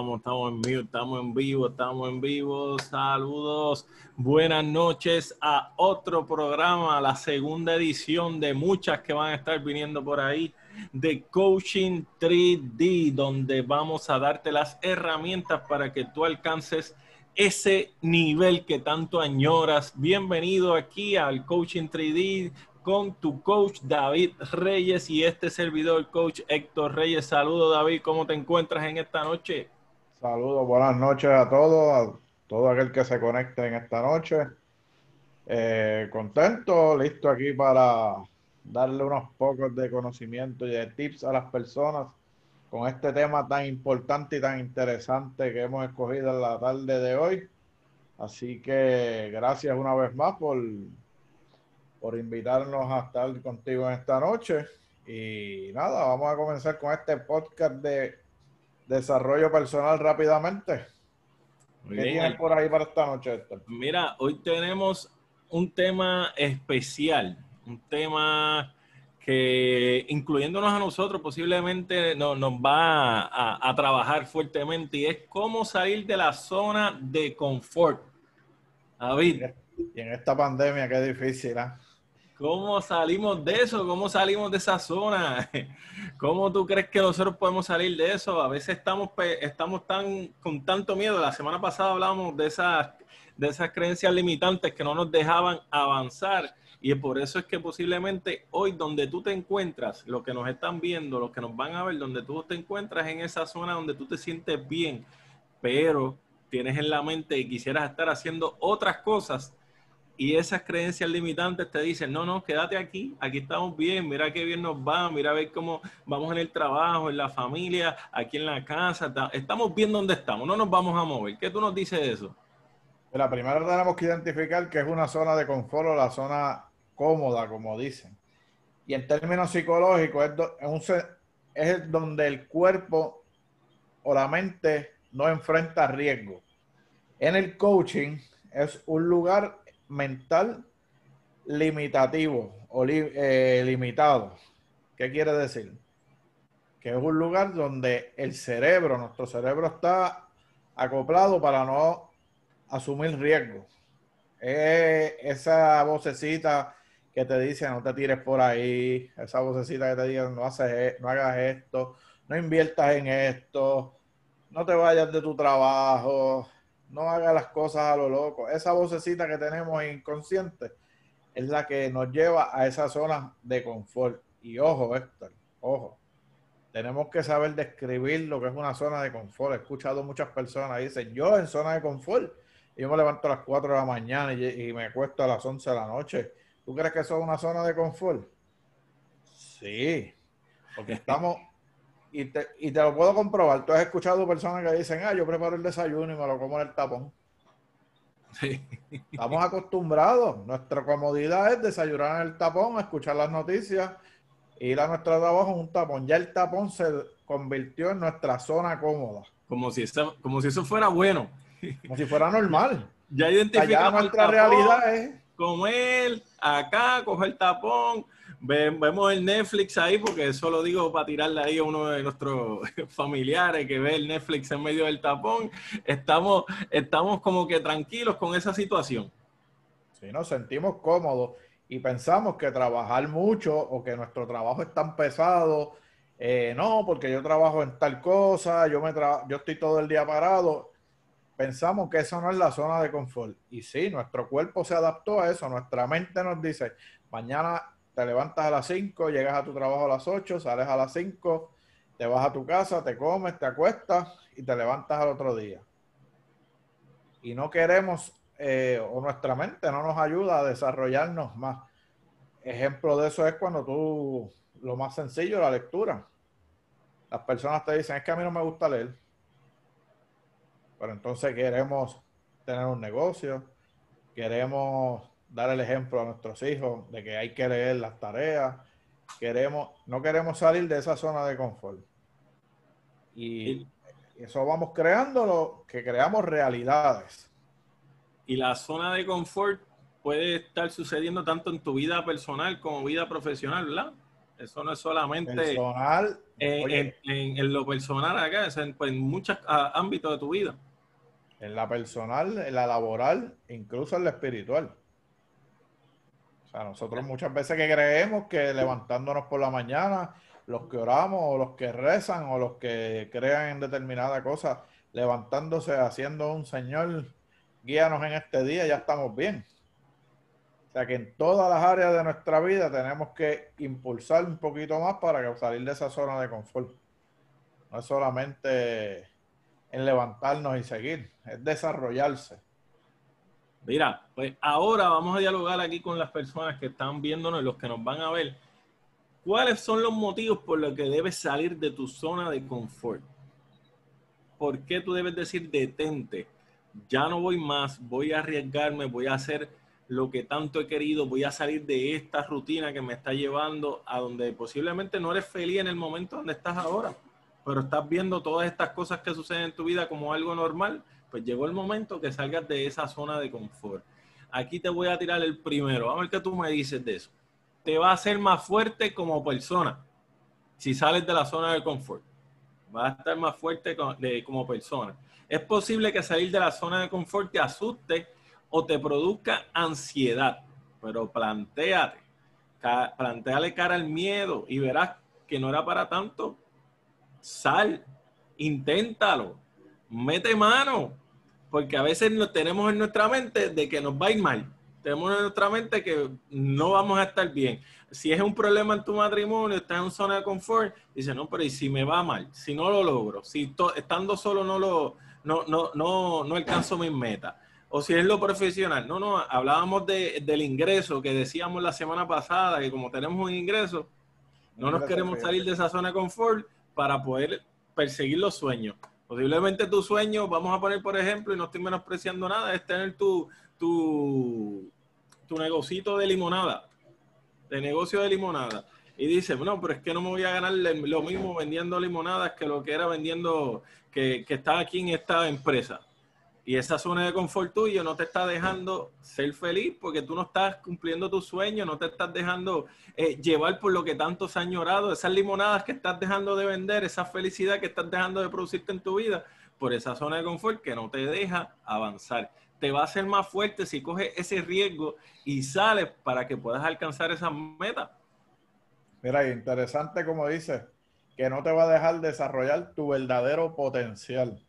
estamos, en vivo, estamos en vivo, estamos en vivo. Saludos, buenas noches a otro programa, la segunda edición de muchas que van a estar viniendo por ahí de Coaching 3D, donde vamos a darte las herramientas para que tú alcances ese nivel que tanto añoras. Bienvenido aquí al Coaching 3D con tu coach David Reyes y este servidor, coach Héctor Reyes. Saludos David, ¿cómo te encuentras en esta noche? Saludos, buenas noches a todos, a todo aquel que se conecte en esta noche. Eh, contento, listo aquí para darle unos pocos de conocimiento y de tips a las personas con este tema tan importante y tan interesante que hemos escogido en la tarde de hoy. Así que gracias una vez más por por invitarnos a estar contigo en esta noche. Y nada, vamos a comenzar con este podcast de desarrollo personal rápidamente. ¿Qué tienes por ahí para esta noche, Mira, hoy tenemos un tema especial, un tema que incluyéndonos a nosotros posiblemente no, nos va a, a, trabajar fuertemente y es cómo salir de la zona de confort. David. Y en esta pandemia qué difícil, ¿eh? ¿Cómo salimos de eso? ¿Cómo salimos de esa zona? ¿Cómo tú crees que nosotros podemos salir de eso? A veces estamos, estamos tan, con tanto miedo. La semana pasada hablábamos de esas, de esas creencias limitantes que no nos dejaban avanzar. Y por eso es que posiblemente hoy donde tú te encuentras, los que nos están viendo, los que nos van a ver, donde tú te encuentras en esa zona donde tú te sientes bien, pero tienes en la mente y quisieras estar haciendo otras cosas, y esas creencias limitantes te dicen, no, no, quédate aquí, aquí estamos bien, mira qué bien nos va, mira a ver cómo vamos en el trabajo, en la familia, aquí en la casa, estamos bien donde estamos, no nos vamos a mover. ¿Qué tú nos dices de eso? La primera tenemos que identificar que es una zona de confort o la zona cómoda, como dicen. Y en términos psicológicos es, es donde el cuerpo o la mente no enfrenta riesgo. En el coaching es un lugar mental limitativo o eh, limitado. ¿Qué quiere decir? Que es un lugar donde el cerebro, nuestro cerebro está acoplado para no asumir riesgos. esa vocecita que te dice no te tires por ahí, esa vocecita que te dice no, haces, e, no hagas esto, no inviertas en esto, no te vayas de tu trabajo, no haga las cosas a lo loco. Esa vocecita que tenemos inconsciente es la que nos lleva a esa zona de confort. Y ojo, Héctor, ojo, tenemos que saber describir lo que es una zona de confort. He escuchado muchas personas dicen, yo en zona de confort, yo me levanto a las 4 de la mañana y, me acuesto a las 11 de la noche. ¿Tú crees que eso es una zona de confort? Sí, porque estamos y te, y te lo puedo comprobar. Tú has escuchado personas que dicen, ah, yo preparo el desayuno y me lo como en el tapón. Sí. Estamos acostumbrados. Nuestra comodidad es desayunar en el tapón, escuchar las noticias, ir a nuestro trabajo en un tapón. Ya el tapón se convirtió en nuestra zona cómoda. Como si eso, como si eso fuera bueno. Como si fuera normal. Ya identificamos nuestra realidad es comer acá, coger el tapón, vemos el Netflix ahí, porque eso lo digo para tirarle ahí a uno de nuestros familiares que ve el Netflix en medio del tapón. Estamos, estamos como que tranquilos con esa situación. Sí, nos sentimos cómodos y pensamos que trabajar mucho o que nuestro trabajo es tan pesado. Eh, no, porque yo trabajo en tal cosa, yo, me yo estoy todo el día parado. Pensamos que eso no es la zona de confort. Y sí, nuestro cuerpo se adaptó a eso. Nuestra mente nos dice, mañana te levantas a las 5, llegas a tu trabajo a las 8, sales a las 5, te vas a tu casa, te comes, te acuestas y te levantas al otro día. Y no queremos, eh, o nuestra mente no nos ayuda a desarrollarnos más. Ejemplo de eso es cuando tú, lo más sencillo, la lectura. Las personas te dicen, es que a mí no me gusta leer. Pero entonces queremos tener un negocio, queremos dar el ejemplo a nuestros hijos de que hay que leer las tareas. Queremos, no queremos salir de esa zona de confort. Y eso vamos creando, que creamos realidades. Y la zona de confort puede estar sucediendo tanto en tu vida personal como vida profesional, ¿verdad? Eso no es solamente personal, en, en, lo personal acá, es en, pues, en muchos ámbitos de tu vida. En la personal, en la laboral, incluso en la espiritual. O sea, nosotros muchas veces que creemos que levantándonos por la mañana, los que oramos o los que rezan o los que crean en determinada cosa, levantándose, haciendo un Señor, guíanos en este día, ya estamos bien. O sea que en todas las áreas de nuestra vida tenemos que impulsar un poquito más para salir de esa zona de confort. No es solamente en levantarnos y seguir, es desarrollarse. Mira, pues ahora vamos a dialogar aquí con las personas que están viéndonos los que nos van a ver. ¿Cuáles son los motivos por los que debes salir de tu zona de confort? ¿Por qué tú debes decir detente? Ya no voy más, voy a arriesgarme, voy a hacer lo que tanto he querido, voy a salir de esta rutina que me está llevando a donde posiblemente no eres feliz en el momento donde estás ahora, pero estás viendo todas estas cosas que suceden en tu vida como algo normal, pues llegó el momento que salgas de esa zona de confort. Aquí te voy a tirar el primero, a ver qué tú me dices de eso. Te va a hacer más fuerte como persona si sales de la zona de confort. Va a estar más fuerte como persona. Es posible que salir de la zona de confort te asuste o te produzca ansiedad. Pero planteate, planteale cara al miedo y verás que no era para tanto. Sal, inténtalo, mete mano, porque a veces nos tenemos en nuestra mente de que nos va a ir mal. Tenemos en nuestra mente que no vamos a estar bien. Si es un problema en tu matrimonio, estás en una zona de confort, dice, no, pero ¿y si me va mal? Si no lo logro, si estando solo no lo no, no, no, no alcanzo mis metas o si es lo profesional. No, no, hablábamos de, del ingreso que decíamos la semana pasada, que como tenemos un ingreso, no nos queremos salir de esa zona de confort para poder perseguir los sueños. Posiblemente tu sueño, vamos a poner por ejemplo, y no estoy menospreciando nada, es tener tu, tu, tu negocito de limonada, de negocio de limonada. Y dice, no, pero es que no me voy a ganar lo mismo vendiendo limonadas que lo que era vendiendo, que, que está aquí en esta empresa y esa zona de confort tuyo no te está dejando ser feliz porque tú no estás cumpliendo tu sueño, no te estás dejando eh, llevar por lo que tanto se ha añorado, esas limonadas que estás dejando de vender, esa felicidad que estás dejando de producirte en tu vida, por esa zona de confort que no te deja avanzar. Te va a hacer más fuerte si coges ese riesgo y sales para que puedas alcanzar esa meta. Mira, interesante como dices, que no te va a dejar desarrollar tu verdadero potencial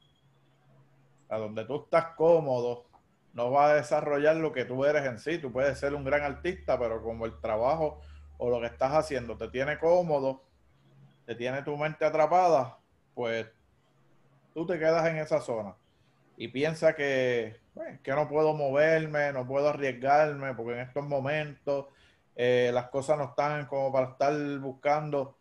a donde tú estás cómodo, no va a desarrollar lo que tú eres en sí. Tú puedes ser un gran artista, pero como el trabajo o lo que estás haciendo te tiene cómodo, te tiene tu mente atrapada, pues tú te quedas en esa zona y piensa que, que no puedo moverme, no puedo arriesgarme, porque en estos momentos eh, las cosas no están como para estar buscando.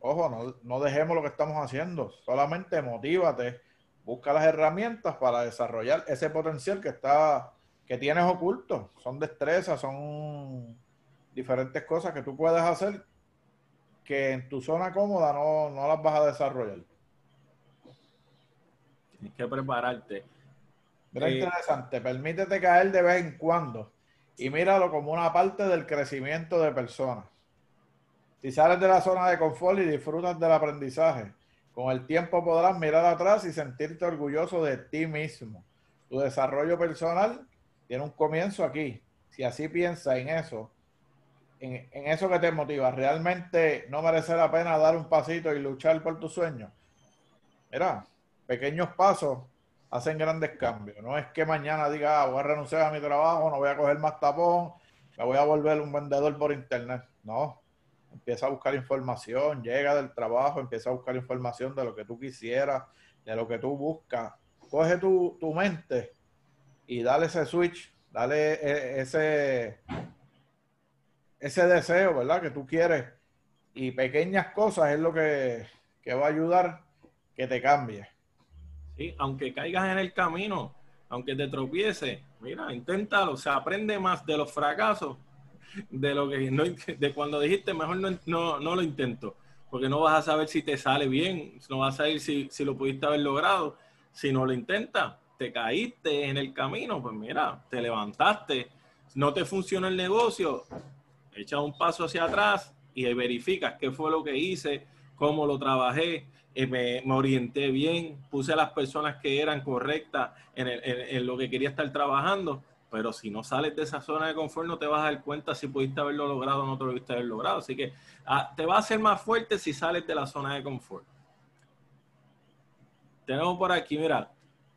Ojo, no, no dejemos lo que estamos haciendo, solamente motívate busca las herramientas para desarrollar ese potencial que está, que tienes oculto. Son destrezas, son diferentes cosas que tú puedes hacer que en tu zona cómoda no, no las vas a desarrollar. Tienes que prepararte. Mira, eh, interesante. Permítete caer de vez en cuando y míralo como una parte del crecimiento de personas. Si sales de la zona de confort y disfrutas del aprendizaje, con el tiempo podrás mirar atrás y sentirte orgulloso de ti mismo. Tu desarrollo personal tiene un comienzo aquí. Si así piensas en eso, en, eso que te motiva, ¿realmente no merece la pena dar un pasito y luchar por tu sueño? Mira, pequeños pasos hacen grandes cambios. No es que mañana diga, ah, voy a renunciar a mi trabajo, no voy a coger más tapón, me voy a volver un vendedor por internet. No, empieza a buscar información, llega del trabajo, empieza a buscar información de lo que tú quisieras, de lo que tú buscas. Coge tu, mente y dale ese switch, dale e, ese, ese deseo, ¿verdad? Que tú quieres. Y pequeñas cosas es lo que, que va a ayudar que te cambie. Sí, aunque caigas en el camino, aunque te tropiece, mira, inténtalo, se aprende más de los fracasos de lo que no, de cuando dijiste mejor no, no, no, lo intento, porque no vas a saber si te sale bien, no vas a saber si, si lo pudiste haber logrado. Si no lo intentas, te caíste en el camino, pues mira, te levantaste, no te funciona el negocio, echa un paso hacia atrás, y verificas qué fue lo que hice, cómo lo trabajé, eh, me, orienté bien, puse a las personas que eran correctas en, lo que quería estar trabajando, pero si no sales de esa zona de confort no te vas a dar cuenta si pudiste haberlo logrado o no te lo pudiste haber logrado. Así que ah, te va a hacer más fuerte si sales de la zona de confort. Tenemos por aquí, mira,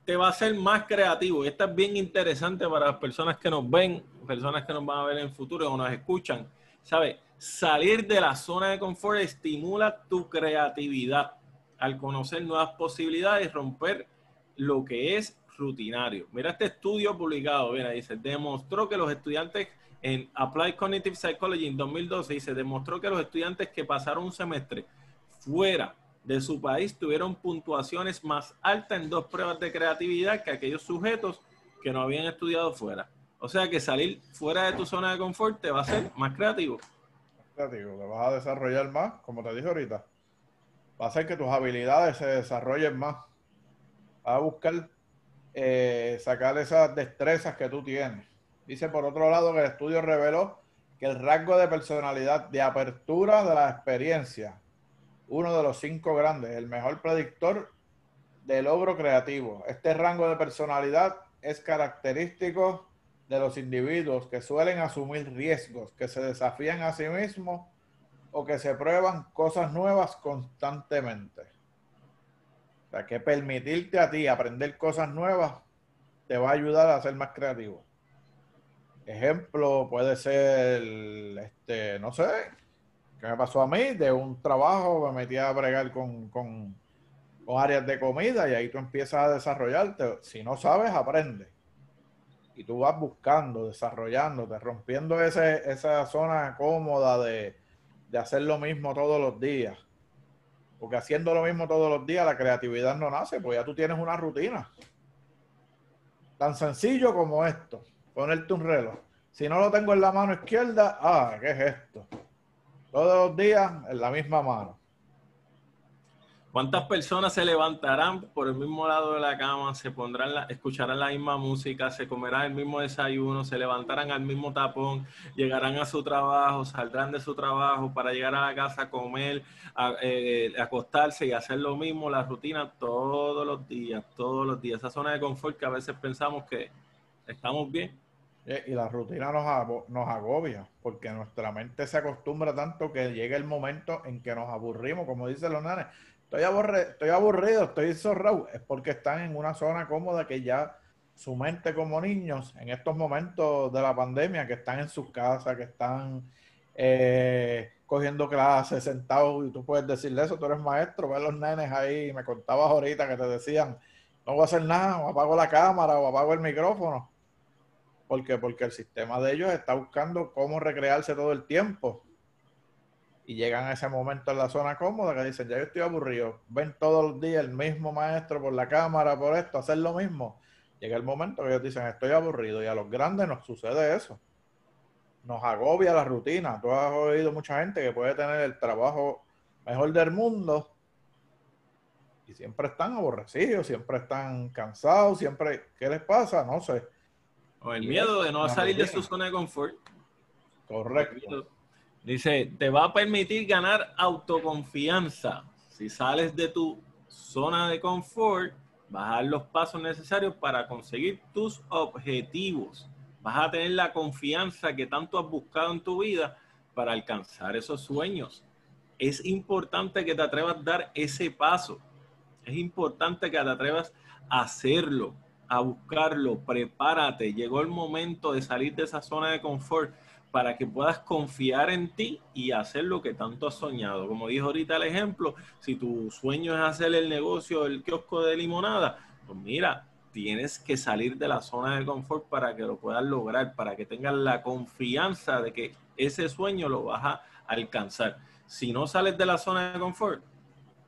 te va a hacer más creativo. Y esto es bien interesante para las personas que nos ven, personas que nos van a ver en el futuro o nos escuchan. ¿Sabes? Salir de la zona de confort estimula tu creatividad al conocer nuevas posibilidades romper lo que es rutinario. Mira este estudio publicado, mira, dice, demostró que los estudiantes en Applied Cognitive Psychology en 2012, dice, demostró que los estudiantes que pasaron un semestre fuera de su país tuvieron puntuaciones más altas en dos pruebas de creatividad que aquellos sujetos que no habían estudiado fuera. O sea que salir fuera de tu zona de confort te va a hacer más creativo. Creativo, te vas a desarrollar más, como te dije ahorita va a hacer que tus habilidades se desarrollen más. Va a buscar eh, sacar esas destrezas que tú tienes. Dice por otro lado que el estudio reveló que el rango de personalidad de apertura de la experiencia, uno de los cinco grandes, el mejor predictor de logro creativo. Este rango de personalidad es característico de los individuos que suelen asumir riesgos, que se desafían a sí mismos o que se prueban cosas nuevas constantemente. Sea, que permitirte a ti aprender cosas nuevas te va a ayudar a ser más creativo. Ejemplo puede ser, este, no sé, ¿qué me pasó a mí? De un trabajo me metí a bregar con, con, con áreas de comida y ahí tú empiezas a desarrollarte. Si no sabes, aprende. Y tú vas buscando, desarrollándote, rompiendo ese, esa zona cómoda de, de hacer lo mismo todos los días. Porque haciendo lo mismo todos los días, la creatividad no nace, pues ya tú tienes una rutina. Tan sencillo como esto, ponerte un reloj. Si no lo tengo en la mano izquierda, ah, ¿qué es esto? Todos los días en la misma mano. ¿Cuántas personas se levantarán por el mismo lado de la cama, se pondrán, la, escucharán la misma música, se comerán el mismo desayuno, se levantarán al mismo tapón, llegarán a su trabajo, saldrán de su trabajo para llegar a la casa comer, a, eh, acostarse y hacer lo mismo, la rutina todos los días, todos los días. Esa zona de confort que a veces pensamos que estamos bien. Eh, y la rutina nos, nos agobia, porque nuestra mente se acostumbra tanto que llega el momento en que nos aburrimos, como dicen los nanes estoy, aburrido, estoy aburrido, estoy zorrado, es porque están en una zona cómoda que ya su mente como niños en estos momentos de la pandemia, que están en sus casas, que están eh, cogiendo clases, sentados, y tú puedes decirle eso, tú eres maestro, ves los nenes ahí, me contabas ahorita que te decían, no voy a hacer nada, o apago la cámara, o apago el micrófono. ¿Por qué? Porque el sistema de ellos está buscando cómo recrearse todo el tiempo y llegan a ese momento en la zona cómoda que dicen, ya yo estoy aburrido, ven todos los días el mismo maestro por la cámara, por esto, hacer lo mismo. Llega el momento que ellos dicen, estoy aburrido y a los grandes nos sucede eso. Nos agobia la rutina. Tú has oído mucha gente que puede tener el trabajo mejor del mundo y siempre están aborrecidos, siempre están cansados, siempre, ¿qué les pasa? No sé. O el miedo de no salir de su zona de confort. Correcto. Dice, te va a permitir ganar autoconfianza. Si sales de tu zona de confort, dar los pasos necesarios para conseguir tus objetivos. Vas a tener la confianza que tanto has buscado en tu vida para alcanzar esos sueños. Es importante que te atrevas a dar ese paso. Es importante que te atrevas a hacerlo, a buscarlo. Prepárate. Llegó el momento de salir de esa zona de confort para que puedas confiar en ti y hacer lo que tanto has soñado. Como dijo ahorita el ejemplo, si tu sueño es hacer el negocio del kiosco de limonada, pues mira, tienes que salir de la zona de confort para que lo puedas lograr, para que tengas la confianza de que ese sueño lo vas a alcanzar. Si no sales de la zona de confort,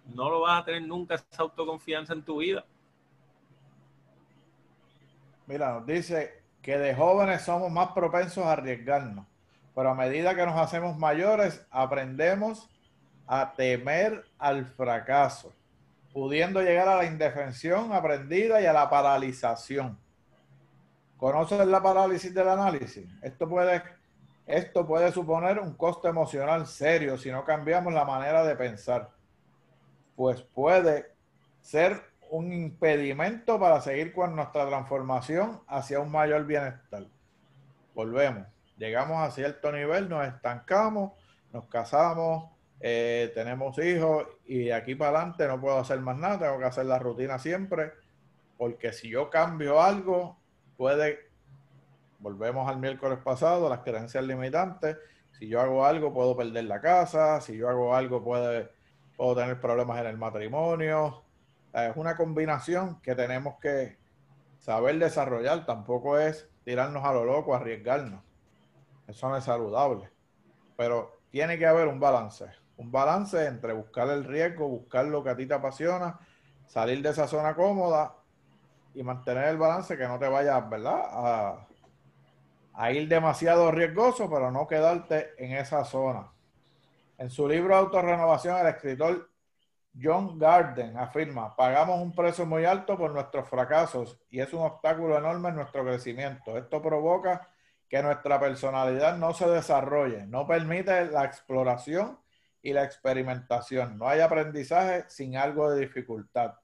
no lo vas a tener nunca esa autoconfianza en tu vida. Mira, nos dice que de jóvenes somos más propensos a arriesgarnos pero a medida que nos hacemos mayores, aprendemos a temer al fracaso, pudiendo llegar a la indefensión aprendida y a la paralización. ¿Conoces la parálisis del análisis? Esto puede Esto puede suponer un costo emocional serio si no cambiamos la manera de pensar, pues puede ser un impedimento para seguir con nuestra transformación hacia un mayor bienestar. Volvemos, llegamos a cierto nivel, nos estancamos, nos casamos, eh, tenemos hijos y de aquí para adelante no puedo hacer más nada, tengo que hacer la rutina siempre, porque si yo cambio algo, puede volvemos al miércoles pasado, las creencias limitantes. Si yo hago algo, puedo perder la casa. Si yo hago algo, puede, puedo tener problemas en el matrimonio. Es una combinación que tenemos que saber desarrollar. Tampoco es tirarnos a lo loco, arriesgarnos. Eso no es saludable. Pero tiene que haber un balance. Un balance entre buscar el riesgo, buscar lo que a ti te apasiona, salir de esa zona cómoda y mantener el balance que no te vayas, ¿verdad? A, a ir demasiado riesgoso, pero no quedarte en esa zona. En su libro Autorrenovación, el escritor John Garden afirma, pagamos un precio muy alto por nuestros fracasos y es un obstáculo enorme en nuestro crecimiento. Esto provoca que nuestra personalidad no se desarrolle, no permite la exploración y la experimentación. No hay aprendizaje sin algo de dificultad.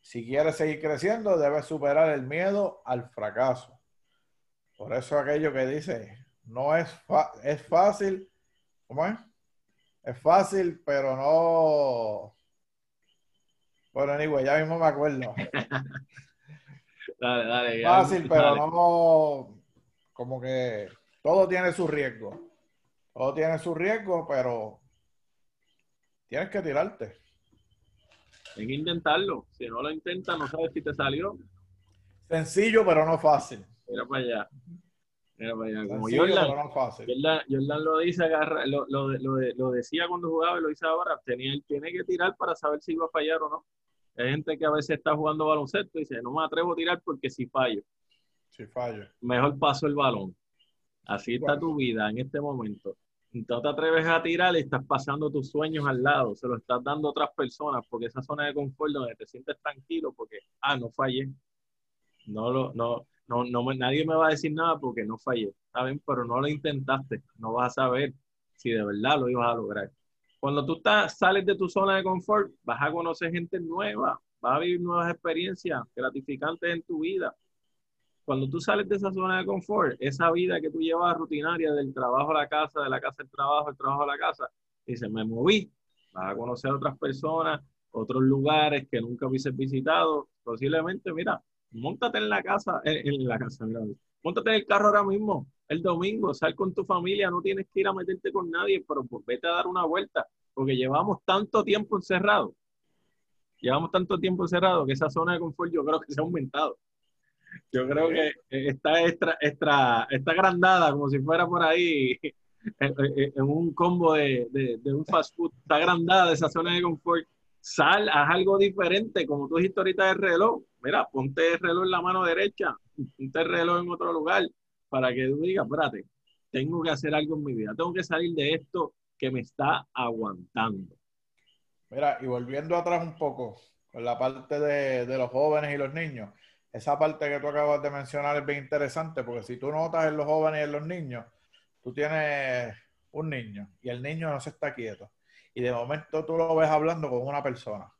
Si quieres seguir creciendo, debes superar el miedo al fracaso. Por eso aquello que dice, no es, es fácil, ¿cómo es? Es fácil, pero no... Bueno, anyway, ya mismo me acuerdo. dale, dale. Fácil, pero no... Como que todo tiene su riesgo. Todo tiene su riesgo, pero tienes que tirarte. Hay que intentarlo. Si no lo intentas, no sabes si te salió. Sencillo, pero no fácil. Mira para allá. Mira para allá. Como Jordan, Jordan, lo dice, agarra, lo, lo, lo, lo, decía cuando jugaba y lo dice ahora, tenía, tiene que tirar para saber si iba a fallar o no. Hay gente que a veces está jugando baloncesto y dice, no me atrevo a tirar porque si fallo. Si fallo. Mejor paso el balón. Así está tu vida en este momento. No te atreves a tirar y estás pasando tus sueños al lado, se lo estás dando a otras personas porque esa zona de confort donde te sientes tranquilo porque, ah, no fallé. No lo, no, no, no, nadie me va a decir nada porque no fallé, ¿saben? Pero no lo intentaste, no vas a saber si de verdad lo ibas a lograr. Cuando tú estás, sales de tu zona de confort, vas a conocer gente nueva, vas a vivir nuevas experiencias gratificantes en tu vida. Cuando tú sales de esa zona de confort, esa vida que tú llevas rutinaria del trabajo a la casa, de la casa al trabajo, del trabajo a la casa, dices, me moví, vas a conocer otras personas, otros lugares que nunca hubieses visitado. Posiblemente, mira, montate en la casa, en, la casa, montate en el carro ahora mismo, el domingo, sal con tu familia, no tienes que ir a meterte con nadie, pero pues vete a dar una vuelta, porque llevamos tanto tiempo encerrado, llevamos tanto tiempo encerrado que esa zona de confort yo creo que se ha aumentado. Yo creo que está extra, extra, está agrandada como si fuera por ahí en, un combo de, de, de, un fast food, está agrandada esa zona de confort sal, haz algo diferente, como tú dijiste ahorita del reloj. Mira, ponte el reloj en la mano derecha, ponte el reloj en otro lugar, para que tú digas, espérate, tengo que hacer algo en mi vida, tengo que salir de esto que me está aguantando. Mira, y volviendo atrás un poco, con la parte de, de los jóvenes y los niños, esa parte que tú acabas de mencionar es bien interesante, porque si tú notas en los jóvenes y en los niños, tú tienes un niño y el niño no se está quieto y de momento tú lo ves hablando con una persona.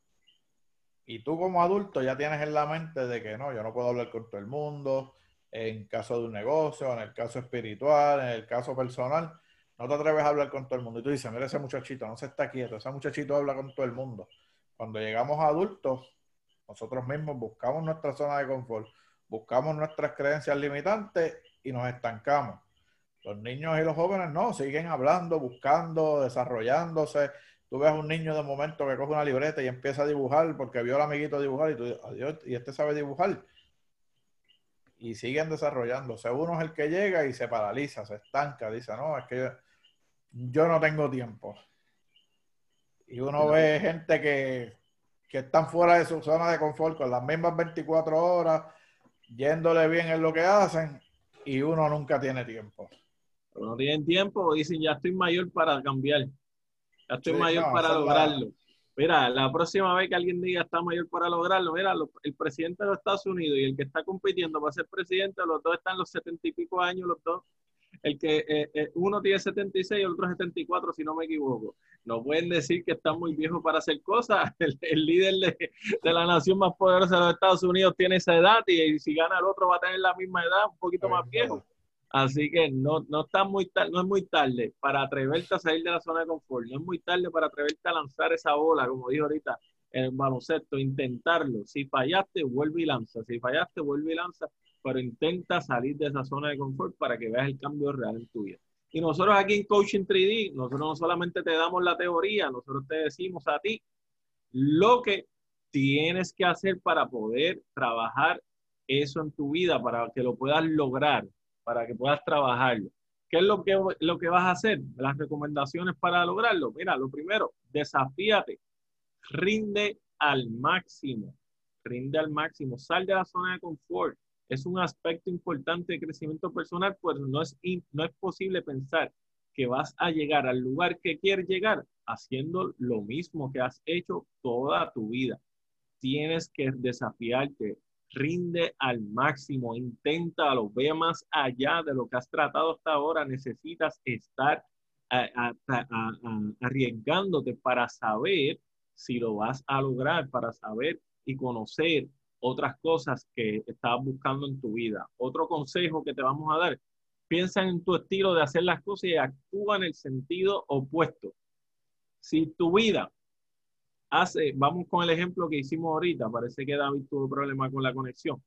Y tú como adulto ya tienes en la mente de que no, yo no puedo hablar con todo el mundo, en caso de un negocio, en el caso espiritual, en el caso personal, no te atreves a hablar con todo el mundo. Y tú dices, mira ese muchachito, no se está quieto, ese muchachito habla con todo el mundo. Cuando llegamos a adultos, nosotros mismos buscamos nuestra zona de confort, buscamos nuestras creencias limitantes y nos estancamos. Los niños y los jóvenes no, siguen hablando, buscando, desarrollándose. Tú ves a un niño de momento que coge una libreta y empieza a dibujar porque vio al amiguito dibujar y tú dices, adiós, y este sabe dibujar. Y siguen desarrollándose. Uno es el que llega y se paraliza, se estanca, dice, no, es que yo, no tengo tiempo. Y uno ve gente que, que están fuera de su zona de confort con las mismas 24 horas, yéndole bien en lo que hacen, y uno nunca tiene tiempo no tienen tiempo dicen ya estoy mayor para cambiar, ya estoy mayor para lograrlo. Mira, la próxima vez que alguien diga está mayor para lograrlo, mira, el presidente de los Estados Unidos y el que está compitiendo para ser presidente, los dos están los setenta y pico años, los dos. El que eh, eh, uno tiene 76 y el otro 74, si no me equivoco. No pueden decir que están muy viejos para hacer cosas. El, líder de, de, la nación más poderosa de los Estados Unidos tiene esa edad y, si gana el otro va a tener la misma edad, un poquito más viejo. Así que no, no, está muy no es muy tarde para atreverte a salir de la zona de confort. No es muy tarde para atreverte a lanzar esa bola, como dijo ahorita, en el baloncesto, intentarlo. Si fallaste, vuelve y lanza. Si fallaste, vuelve y lanza pero intenta salir de esa zona de confort para que veas el cambio real en tu vida. Y nosotros aquí en Coaching 3D, nosotros no solamente te damos la teoría, nosotros te decimos a ti lo que tienes que hacer para poder trabajar eso en tu vida, para que lo puedas lograr, para que puedas trabajarlo. ¿Qué es lo que, lo que vas a hacer? Las recomendaciones para lograrlo. Mira, lo primero, desafíate, rinde al máximo, rinde al máximo, sal de la zona de confort es un aspecto importante de crecimiento personal, pues no es, no es posible pensar que vas a llegar al lugar que quieres llegar haciendo lo mismo que has hecho toda tu vida. Tienes que desafiarte, rinde al máximo, inténtalo, ve más allá de lo que has tratado hasta ahora. Necesitas estar arriesgándote para saber si lo vas a lograr, para saber y conocer otras cosas que estabas buscando en tu vida. Otro consejo que te vamos a dar, piensa en tu estilo de hacer las cosas y actúa en el sentido opuesto. Si tu vida hace, vamos con el ejemplo que hicimos ahorita, parece que David tuvo problema con la conexión.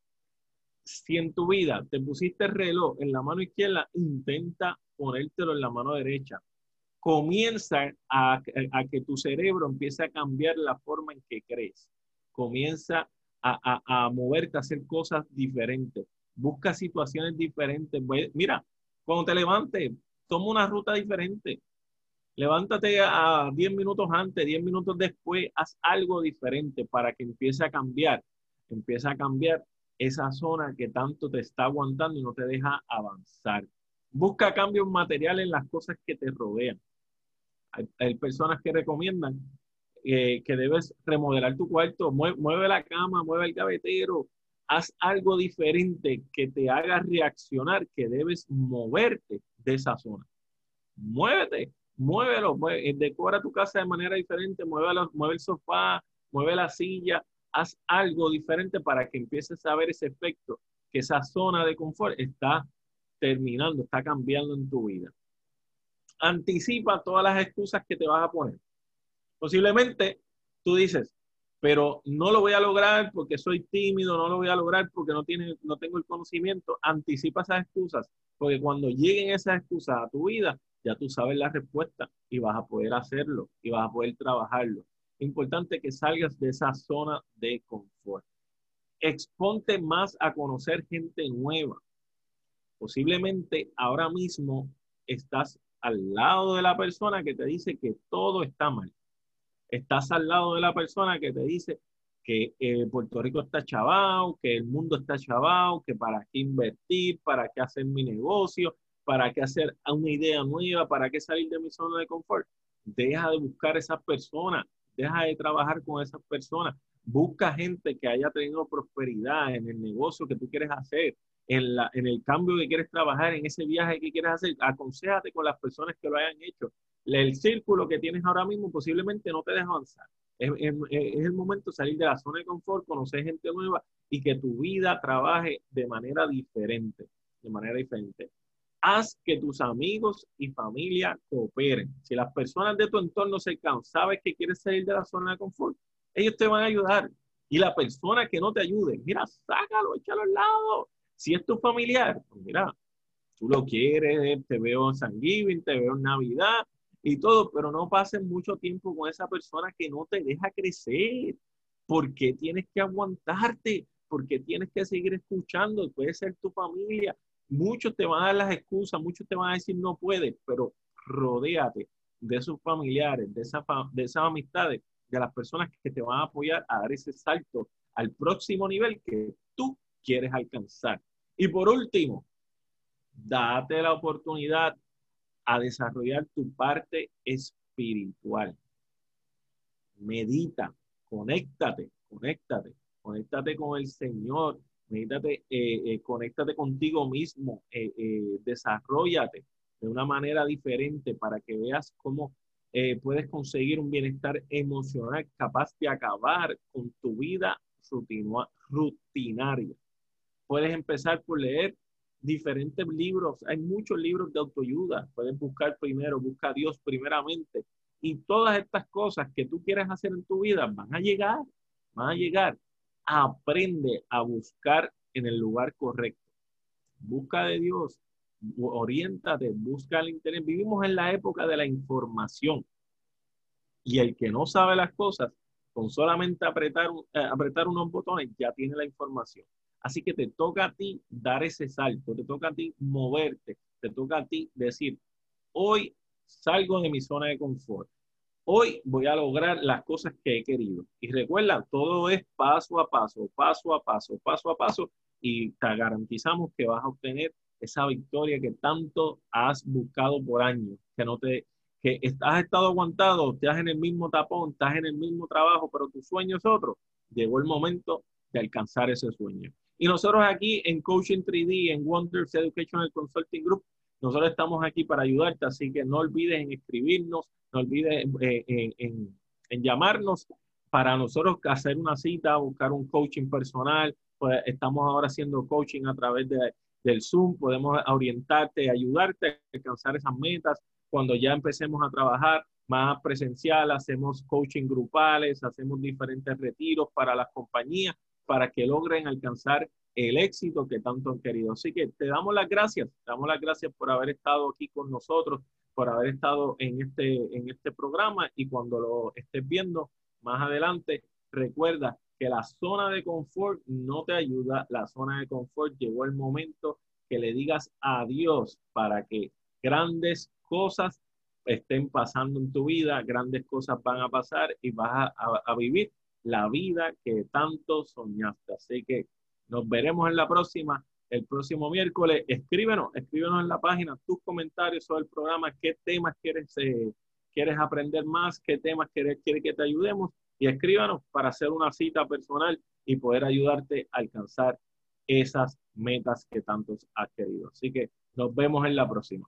Si en tu vida te pusiste el reloj en la mano izquierda, intenta ponértelo en la mano derecha. Comienza a, a que tu cerebro empiece a cambiar la forma en que crees. Comienza a, moverte, a hacer cosas diferentes. Busca situaciones diferentes. Mira, cuando te levantes, toma una ruta diferente. Levántate a 10 minutos antes, 10 minutos después, haz algo diferente para que empiece a cambiar. Empieza a cambiar esa zona que tanto te está aguantando y no te deja avanzar. Busca cambios materiales en las cosas que te rodean. hay personas que recomiendan eh, que debes remodelar tu cuarto, mueve, la cama, mueve el gavetero, haz algo diferente que te haga reaccionar, que debes moverte de esa zona. Muévete, muévelo, mueve, decora tu casa de manera diferente, mueve, mueve el sofá, mueve la silla, haz algo diferente para que empieces a ver ese efecto, que esa zona de confort está terminando, está cambiando en tu vida. Anticipa todas las excusas que te vas a poner. Posiblemente tú dices, pero no lo voy a lograr porque soy tímido, no lo voy a lograr porque no, tiene, no tengo el conocimiento. Anticipa esas excusas, porque cuando lleguen esas excusas a tu vida, ya tú sabes la respuesta y vas a poder hacerlo y vas a poder trabajarlo. Importante que salgas de esa zona de confort. Exponte más a conocer gente nueva. Posiblemente ahora mismo estás al lado de la persona que te dice que todo está mal estás al lado de la persona que te dice que eh, Puerto Rico está chavado, que el mundo está chavado, que para qué invertir, para qué hacer mi negocio, para qué hacer una idea nueva, para qué salir de mi zona de confort. Deja de buscar esas personas, deja de trabajar con esas personas. Busca gente que haya tenido prosperidad en el negocio que tú quieres hacer, en, la, en el cambio que quieres trabajar, en ese viaje que quieres hacer. Aconsejate con las personas que lo hayan hecho el círculo que tienes ahora mismo posiblemente no te deja avanzar. Es, el momento de salir de la zona de confort, conocer gente nueva y que tu vida trabaje de manera diferente, de manera diferente. Haz que tus amigos y familia cooperen. Si las personas de tu entorno cercano sabes que quieres salir de la zona de confort, ellos te van a ayudar. Y la persona que no te ayude, mira, sácalo, échalo al lado. Si es tu familiar, pues mira, tú lo quieres, te veo en San te veo en Navidad, y todo, pero no pases mucho tiempo con esa persona que no te deja crecer. ¿Por qué tienes que aguantarte? ¿Por qué tienes que seguir escuchando? Puede ser tu familia. Muchos te van a dar las excusas, muchos te van a decir no puedes, pero rodéate de esos familiares, de, esa, de esas amistades, de las personas que te van a apoyar a dar ese salto al próximo nivel que tú quieres alcanzar. Y por último, date la oportunidad a desarrollar tu parte espiritual. Medita, conéctate, conéctate, conéctate con el Señor. Medítate, eh, eh, conéctate contigo mismo, eh, desarrollate de una manera diferente para que veas cómo puedes conseguir un bienestar emocional capaz de acabar con tu vida rutinaria. Puedes empezar por leer diferentes libros. Hay muchos libros de autoayuda. Puedes buscar primero, busca a Dios primeramente. Y todas estas cosas que tú quieres hacer en tu vida van a llegar, van a llegar. Aprende a buscar en el lugar correcto. Busca de Dios, oriéntate, busca el interés. Vivimos en la época de la información. Y el que no sabe las cosas, con solamente apretar, eh, apretar unos botones, ya tiene la información. Así que te toca a ti dar ese salto, te toca a ti moverte, te toca a ti decir, hoy salgo de mi zona de confort, hoy voy a lograr las cosas que he querido. Y recuerda, todo es paso a paso, paso a paso, paso a paso, y te garantizamos que vas a obtener esa victoria que tanto has buscado por años, que no te que has estado aguantado, estás en el mismo tapón, estás en el mismo trabajo, pero tu sueño es otro. Llegó el momento de alcanzar ese sueño. Y nosotros aquí en Coaching 3D, en Wonders Educational Consulting Group, nosotros estamos aquí para ayudarte, así que no olvides en escribirnos, no olvides eh, en, llamarnos para nosotros hacer una cita, buscar un coaching personal. Pues estamos ahora haciendo coaching a través de, del Zoom, podemos orientarte, ayudarte a alcanzar esas metas. Cuando ya empecemos a trabajar más presencial, hacemos coaching grupales, hacemos diferentes retiros para las compañías para que logren alcanzar el éxito que tanto han querido. Así que te damos las gracias, damos las gracias por haber estado aquí con nosotros, por haber estado en este, en este programa y cuando lo estés viendo más adelante, recuerda que la zona de confort no te ayuda, la zona de confort llegó el momento que le digas adiós para que grandes cosas estén pasando en tu vida, grandes cosas van a pasar y vas a vivir la vida que tanto soñaste. Así que nos veremos en la próxima, el próximo miércoles. Escríbenos, escríbenos en la página tus comentarios sobre el programa, qué temas quieres, eh, quieres aprender más, qué temas quieres, quieres que te ayudemos y escríbanos para hacer una cita personal y poder ayudarte a alcanzar esas metas que tantos has querido. Así que nos vemos en la próxima.